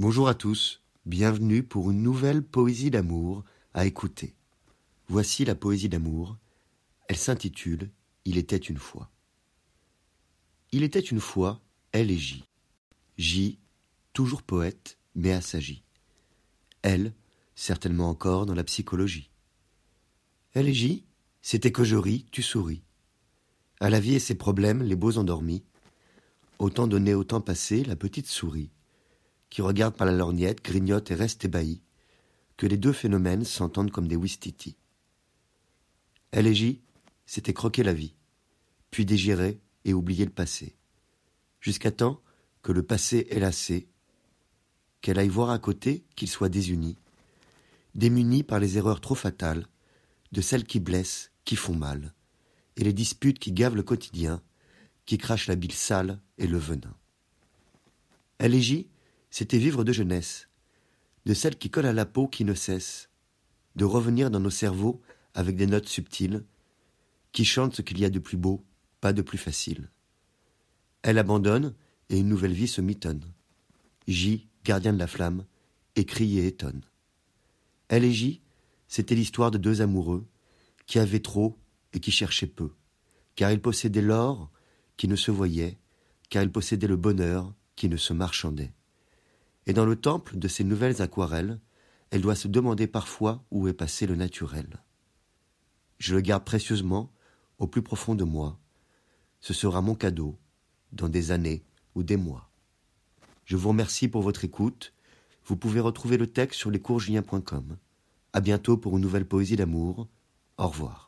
Bonjour à tous, bienvenue pour une nouvelle poésie d'amour à écouter. Voici la poésie d'amour. Elle s'intitule Il était une fois. Il était une fois, elle et J. J, toujours poète, mais assagi. Elle, certainement encore dans la psychologie. Elle et J, c'était que je ris, tu souris. À la vie et ses problèmes, les beaux endormis. Autant donné, autant passé, la petite souris qui regarde par la lorgnette, grignote et reste ébahi, que les deux phénomènes s'entendent comme des wistiti. Elle et J, c'était croquer la vie, puis dégirer et oublier le passé, jusqu'à temps que le passé ait lassé, qu'elle aille voir à côté qu'il soit désuni, démuni par les erreurs trop fatales, de celles qui blessent, qui font mal, et les disputes qui gavent le quotidien, qui crachent la bile sale et le venin. Elle c'était vivre de jeunesse, de celle qui colle à la peau qui ne cesse, de revenir dans nos cerveaux avec des notes subtiles, qui chantent ce qu'il y a de plus beau, pas de plus facile. Elle abandonne et une nouvelle vie se mitonne. J, gardien de la flamme, écrit et étonne. Elle et J, c'était l'histoire de deux amoureux qui avaient trop et qui cherchaient peu, car ils possédaient l'or qui ne se voyait, car ils possédaient le bonheur qui ne se marchandait. Et dans le temple de ces nouvelles aquarelles, elle doit se demander parfois où est passé le naturel. Je le garde précieusement au plus profond de moi. Ce sera mon cadeau dans des années ou des mois. Je vous remercie pour votre écoute. Vous pouvez retrouver le texte sur lescoursjulien.com. À bientôt pour une nouvelle poésie d'amour. Au revoir.